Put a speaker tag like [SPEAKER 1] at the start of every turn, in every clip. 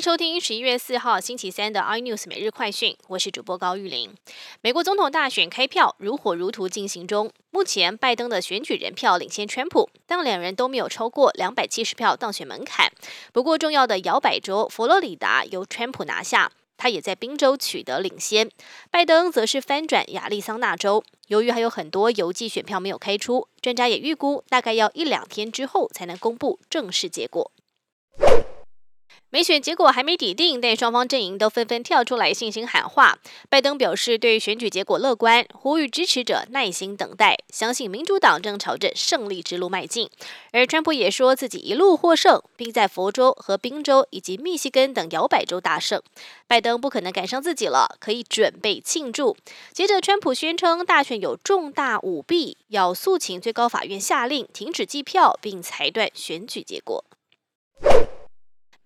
[SPEAKER 1] 收听十一月四号星期三的 iNews 每日快讯，我是主播高玉玲。美国总统大选开票如火如荼进行中，目前拜登的选举人票领先川普，但两人都没有超过两百七十票当选门槛。不过，重要的摇摆州佛罗里达由川普拿下，他也在宾州取得领先。拜登则是翻转亚利桑那州，由于还有很多邮寄选票没有开出，专家也预估大概要一两天之后才能公布正式结果。美选结果还没抵定，但双方阵营都纷纷跳出来信心喊话。拜登表示对选举结果乐观，呼吁支持者耐心等待，相信民主党正朝着胜利之路迈进。而川普也说自己一路获胜，并在佛州和宾州以及密西根等摇摆州大胜。拜登不可能赶上自己了，可以准备庆祝。接着，川普宣称大选有重大舞弊，要诉请最高法院下令停止计票，并裁断选举结果。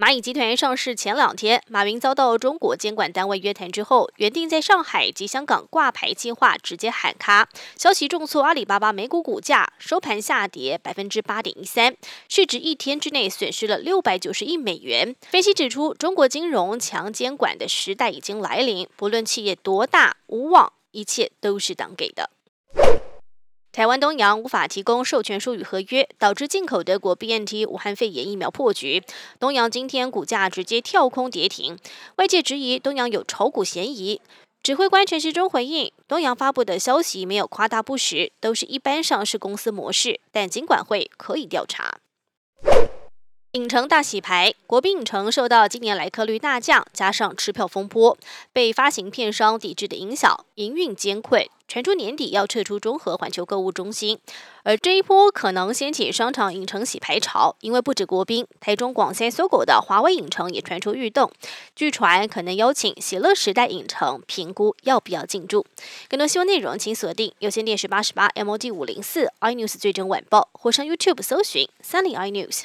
[SPEAKER 1] 蚂蚁集团上市前两天，马云遭到中国监管单位约谈之后，原定在上海及香港挂牌计划直接喊卡。消息重挫阿里巴巴美股股价，收盘下跌百分之八点一三，市值一天之内损失了六百九十亿美元。分析指出，中国金融强监管的时代已经来临，不论企业多大无望，一切都是党给的。台湾东洋无法提供授权书与合约，导致进口德国 BNT 武汉肺炎疫苗破局。东洋今天股价直接跳空跌停，外界质疑东洋有炒股嫌疑。指挥官陈时中回应，东洋发布的消息没有夸大不实，都是一般上市公司模式，但尽管会可以调查。影城大洗牌，国宾影城受到今年来客率大降，加上吃票风波，被发行片商抵制的影响，营运艰困，传出年底要撤出中和环球购物中心。而这一波可能掀起商场影城洗牌潮，因为不止国宾，台中广西搜狗的华威影城也传出欲动，据传可能邀请喜乐时代影城评估要不要进驻。更多新闻内容，请锁定有线电视八十八 MOD 五零四 iNews 最真晚报，或上 YouTube 搜寻三零 iNews。